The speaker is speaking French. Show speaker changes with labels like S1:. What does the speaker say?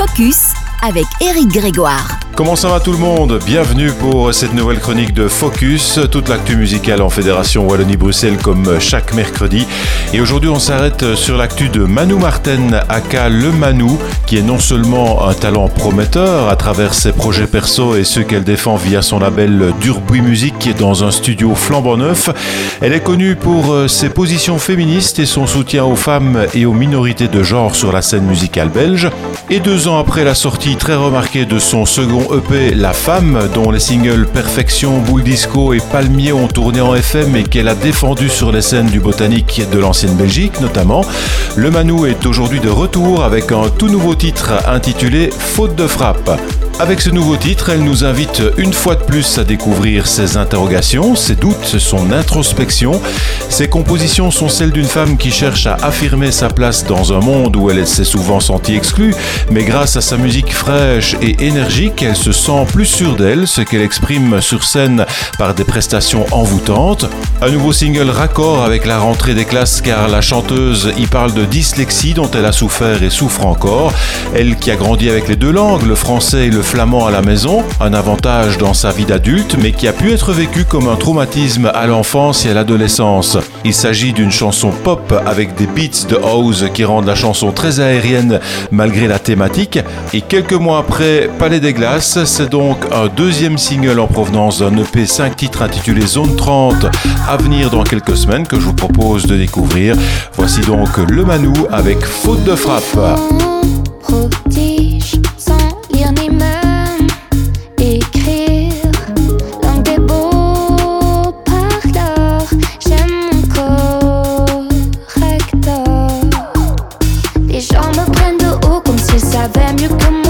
S1: Focus avec Eric Grégoire.
S2: Comment ça va tout le monde? Bienvenue pour cette nouvelle chronique de Focus, toute l'actu musicale en Fédération Wallonie-Bruxelles comme chaque mercredi. Et aujourd'hui on s'arrête sur l'actu de Manu Martin, aka Le Manu, qui est non seulement un talent prometteur à travers ses projets perso et ceux qu'elle défend via son label Durbuy Music qui est dans un studio flambant neuf. Elle est connue pour euh, ses positions féministes et son soutien aux femmes et aux minorités de genre sur la scène musicale belge. Et deux ans après la sortie très remarquée de son second EP La Femme, dont les singles Perfection, Boule Disco et Palmier ont tourné en FM et qu'elle a défendu sur les scènes du botanique de l'ancienne Belgique notamment, le Manou est aujourd'hui de retour avec un tout nouveau titre intitulé Faute de frappe. Avec ce nouveau titre, elle nous invite une fois de plus à découvrir ses interrogations, ses doutes, son introspection. Ses compositions sont celles d'une femme qui cherche à affirmer sa place dans un monde où elle s'est souvent sentie exclue, mais grâce à sa musique fraîche et énergique, elle se sent plus sûre d'elle, ce qu'elle exprime sur scène par des prestations envoûtantes. Un nouveau single raccord avec la rentrée des classes car la chanteuse y parle de dyslexie dont elle a souffert et souffre encore. Elle qui a grandi avec les deux langues, le français et le flamand à la maison, un avantage dans sa vie d'adulte, mais qui a pu être vécu comme un traumatisme à l'enfance et à l'adolescence. Il s'agit d'une chanson pop avec des beats de house qui rendent la chanson très aérienne malgré la thématique. Et quelques mois après Palais des Glaces, c'est donc un deuxième single en provenance d'un EP 5 titres intitulé Zone 30 à venir dans quelques semaines que je vous propose de découvrir. Voici donc Le Manou avec Faute de frappe.
S3: on me plaindre ou comme s'ils mieux que moi.